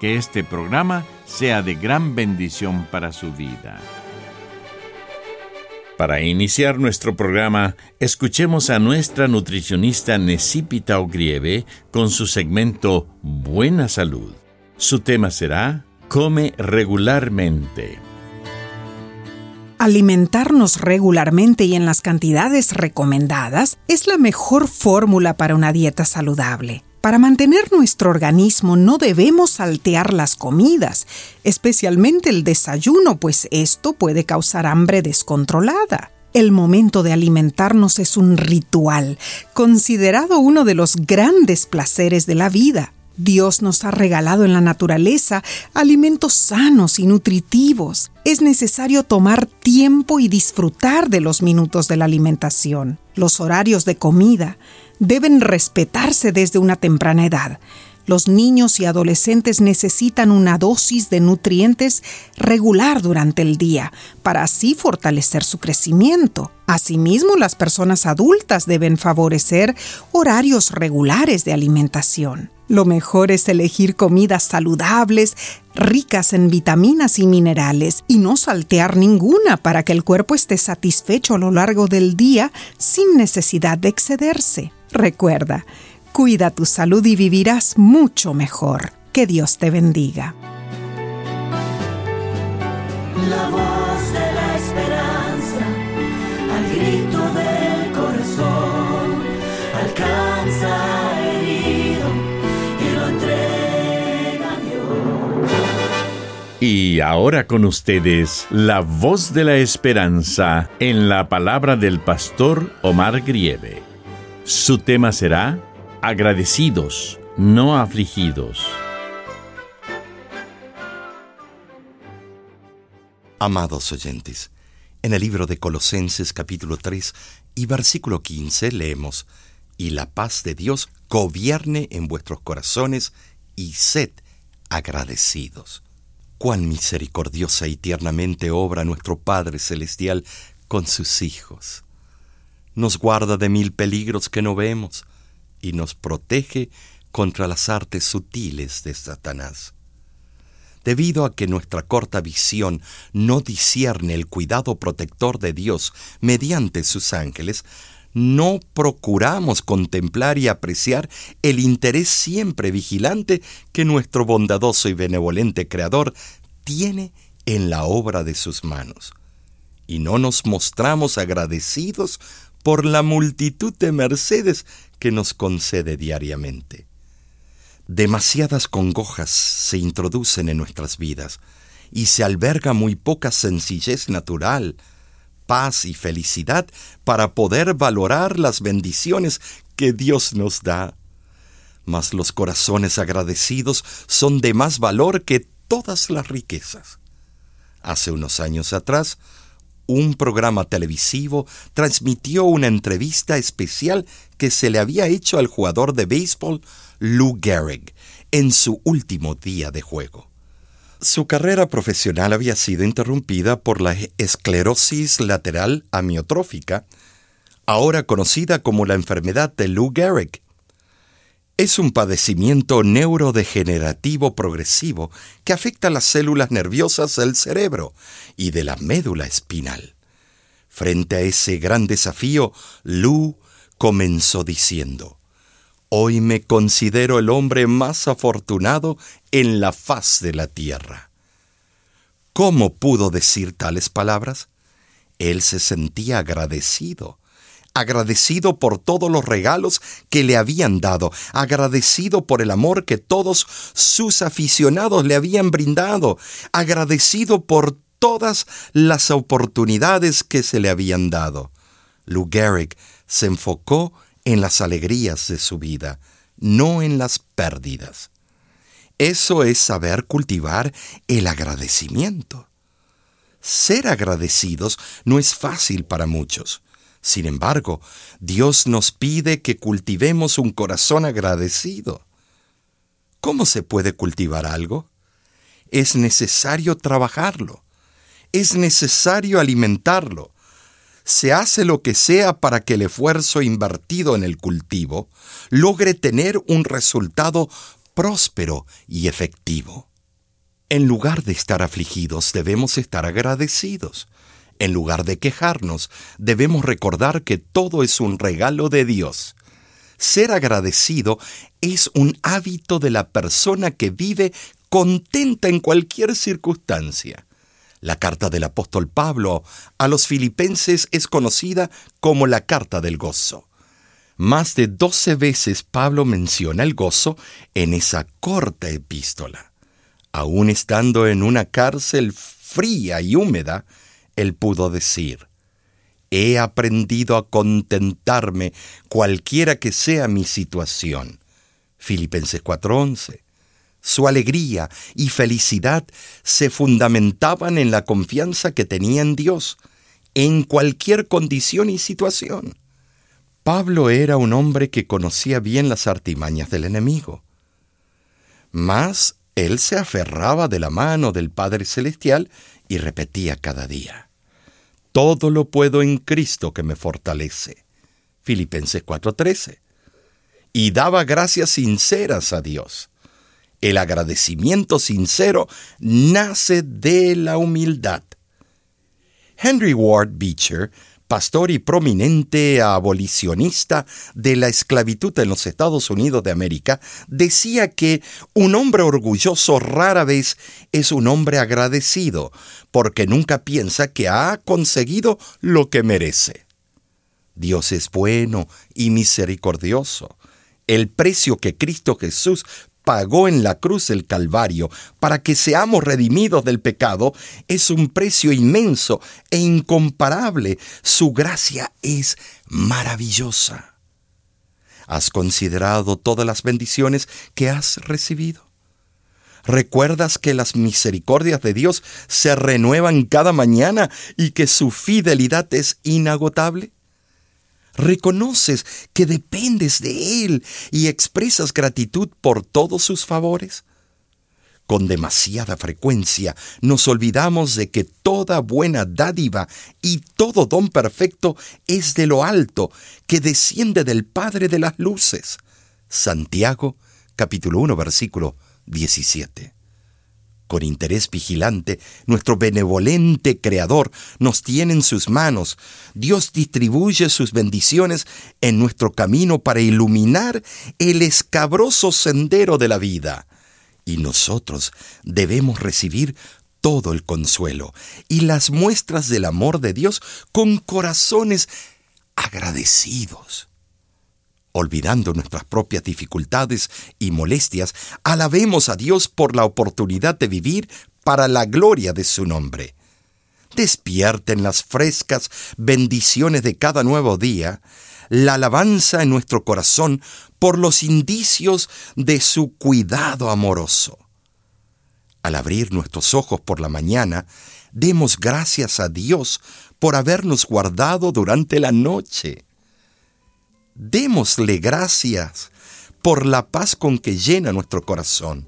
que este programa sea de gran bendición para su vida. Para iniciar nuestro programa, escuchemos a nuestra nutricionista Necipita Ogrieve con su segmento Buena Salud. Su tema será Come regularmente. Alimentarnos regularmente y en las cantidades recomendadas es la mejor fórmula para una dieta saludable. Para mantener nuestro organismo no debemos saltear las comidas, especialmente el desayuno, pues esto puede causar hambre descontrolada. El momento de alimentarnos es un ritual, considerado uno de los grandes placeres de la vida. Dios nos ha regalado en la naturaleza alimentos sanos y nutritivos. Es necesario tomar tiempo y disfrutar de los minutos de la alimentación, los horarios de comida, deben respetarse desde una temprana edad. Los niños y adolescentes necesitan una dosis de nutrientes regular durante el día para así fortalecer su crecimiento. Asimismo, las personas adultas deben favorecer horarios regulares de alimentación. Lo mejor es elegir comidas saludables, ricas en vitaminas y minerales, y no saltear ninguna para que el cuerpo esté satisfecho a lo largo del día sin necesidad de excederse. Recuerda, cuida tu salud y vivirás mucho mejor. Que Dios te bendiga. La voz de la esperanza, al grito del corazón, alcanza herido y lo entrega a Dios. Y ahora con ustedes, la voz de la esperanza en la palabra del pastor Omar Grieve. Su tema será Agradecidos, no afligidos. Amados oyentes, en el libro de Colosenses capítulo 3 y versículo 15 leemos, Y la paz de Dios gobierne en vuestros corazones y sed agradecidos. Cuán misericordiosa y tiernamente obra nuestro Padre Celestial con sus hijos nos guarda de mil peligros que no vemos y nos protege contra las artes sutiles de Satanás. Debido a que nuestra corta visión no discierne el cuidado protector de Dios mediante sus ángeles, no procuramos contemplar y apreciar el interés siempre vigilante que nuestro bondadoso y benevolente Creador tiene en la obra de sus manos. Y no nos mostramos agradecidos por la multitud de mercedes que nos concede diariamente. Demasiadas congojas se introducen en nuestras vidas y se alberga muy poca sencillez natural, paz y felicidad para poder valorar las bendiciones que Dios nos da. Mas los corazones agradecidos son de más valor que todas las riquezas. Hace unos años atrás, un programa televisivo transmitió una entrevista especial que se le había hecho al jugador de béisbol Lou Gehrig en su último día de juego. Su carrera profesional había sido interrumpida por la esclerosis lateral amiotrófica, ahora conocida como la enfermedad de Lou Gehrig. Es un padecimiento neurodegenerativo progresivo que afecta las células nerviosas del cerebro y de la médula espinal. Frente a ese gran desafío, Lou comenzó diciendo, Hoy me considero el hombre más afortunado en la faz de la tierra. ¿Cómo pudo decir tales palabras? Él se sentía agradecido, agradecido por todos los regalos que le habían dado, agradecido por el amor que todos sus aficionados le habían brindado, agradecido por todas las oportunidades que se le habían dado. Lou Gehrig se enfocó en las alegrías de su vida, no en las pérdidas. Eso es saber cultivar el agradecimiento. Ser agradecidos no es fácil para muchos. Sin embargo, Dios nos pide que cultivemos un corazón agradecido. ¿Cómo se puede cultivar algo? Es necesario trabajarlo. Es necesario alimentarlo se hace lo que sea para que el esfuerzo invertido en el cultivo logre tener un resultado próspero y efectivo. En lugar de estar afligidos, debemos estar agradecidos. En lugar de quejarnos, debemos recordar que todo es un regalo de Dios. Ser agradecido es un hábito de la persona que vive contenta en cualquier circunstancia. La carta del apóstol Pablo a los filipenses es conocida como la carta del gozo. Más de doce veces Pablo menciona el gozo en esa corta epístola. Aún estando en una cárcel fría y húmeda, él pudo decir, He aprendido a contentarme cualquiera que sea mi situación. Filipenses 4:11. Su alegría y felicidad se fundamentaban en la confianza que tenía en Dios, en cualquier condición y situación. Pablo era un hombre que conocía bien las artimañas del enemigo. Mas él se aferraba de la mano del Padre Celestial y repetía cada día, Todo lo puedo en Cristo que me fortalece. Filipenses 4:13. Y daba gracias sinceras a Dios. El agradecimiento sincero nace de la humildad. Henry Ward Beecher, pastor y prominente abolicionista de la esclavitud en los Estados Unidos de América, decía que un hombre orgulloso rara vez es un hombre agradecido, porque nunca piensa que ha conseguido lo que merece. Dios es bueno y misericordioso. El precio que Cristo Jesús pagó en la cruz del Calvario para que seamos redimidos del pecado es un precio inmenso e incomparable. Su gracia es maravillosa. ¿Has considerado todas las bendiciones que has recibido? ¿Recuerdas que las misericordias de Dios se renuevan cada mañana y que su fidelidad es inagotable? Reconoces que dependes de Él y expresas gratitud por todos sus favores? Con demasiada frecuencia nos olvidamos de que toda buena dádiva y todo don perfecto es de lo alto, que desciende del Padre de las Luces. Santiago capítulo 1 versículo 17. Con interés vigilante, nuestro benevolente Creador nos tiene en sus manos. Dios distribuye sus bendiciones en nuestro camino para iluminar el escabroso sendero de la vida. Y nosotros debemos recibir todo el consuelo y las muestras del amor de Dios con corazones agradecidos olvidando nuestras propias dificultades y molestias, alabemos a Dios por la oportunidad de vivir para la gloria de su nombre. Despierten las frescas bendiciones de cada nuevo día, la alabanza en nuestro corazón por los indicios de su cuidado amoroso. Al abrir nuestros ojos por la mañana, demos gracias a Dios por habernos guardado durante la noche démosle gracias por la paz con que llena nuestro corazón.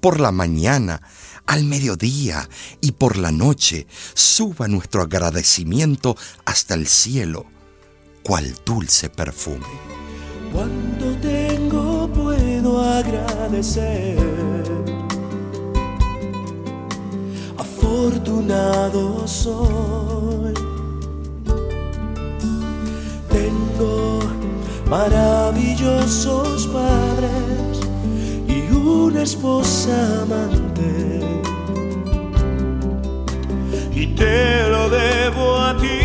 Por la mañana, al mediodía y por la noche, suba nuestro agradecimiento hasta el cielo, cual dulce perfume. Cuando tengo puedo agradecer. Afortunado soy. Tengo maravillosos para esposa amante y te lo debo a ti.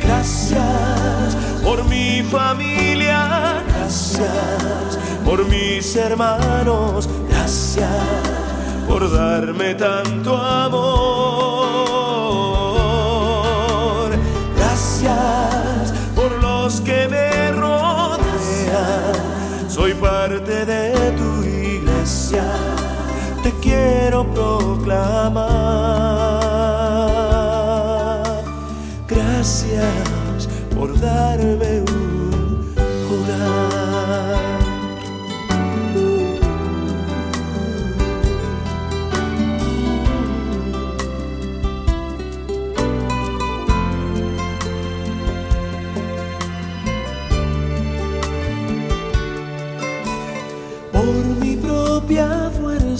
Gracias por mi familia, gracias por mis hermanos, gracias por darme tanto amor. Te quiero proclamar. Gracias por darme un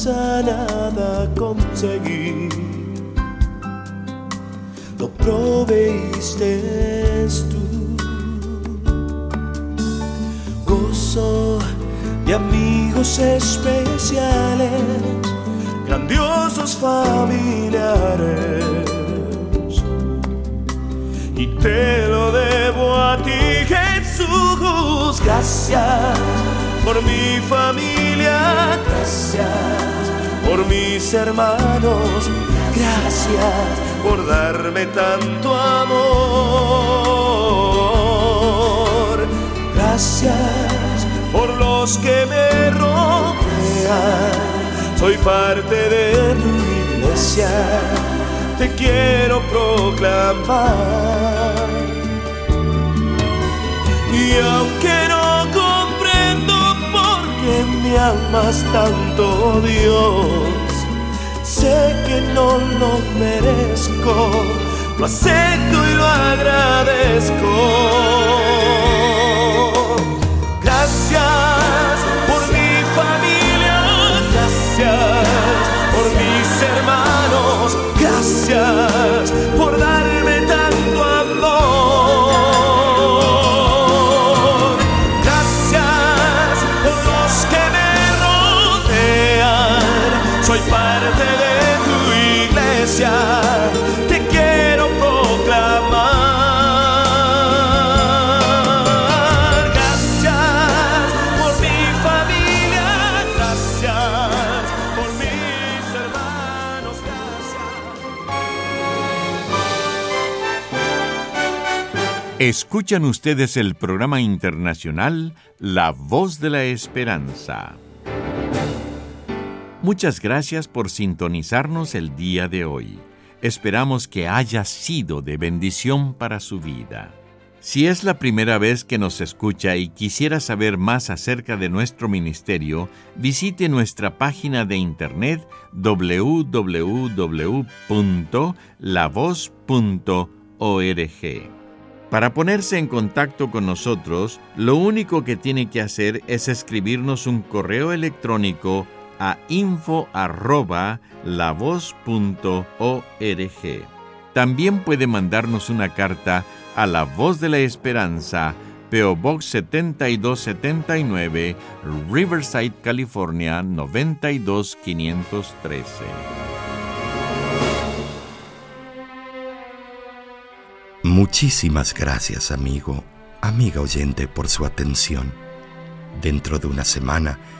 nada conseguí. Lo proveíste tú. Gozo de amigos especiales, grandiosos familiares. Y te lo debo a ti, Jesús. Gracias por mi familia, gracias por mis hermanos, gracias por darme tanto amor. Gracias por los que me rodean, soy parte de tu iglesia, te quiero proclamar. Y aunque me amas tanto, Dios, sé que no lo merezco, lo acepto y lo agradezco. Soy parte de tu iglesia, te quiero proclamar. Gracias por mi familia, gracias por mis hermanos, gracias. Escuchan ustedes el programa internacional La Voz de la Esperanza. Muchas gracias por sintonizarnos el día de hoy. Esperamos que haya sido de bendición para su vida. Si es la primera vez que nos escucha y quisiera saber más acerca de nuestro ministerio, visite nuestra página de internet www.lavoz.org. Para ponerse en contacto con nosotros, lo único que tiene que hacer es escribirnos un correo electrónico a info@lavoz.org. También puede mandarnos una carta a La Voz de la Esperanza, PO Box 7279, Riverside, California 92513. Muchísimas gracias, amigo, amiga oyente, por su atención. Dentro de una semana,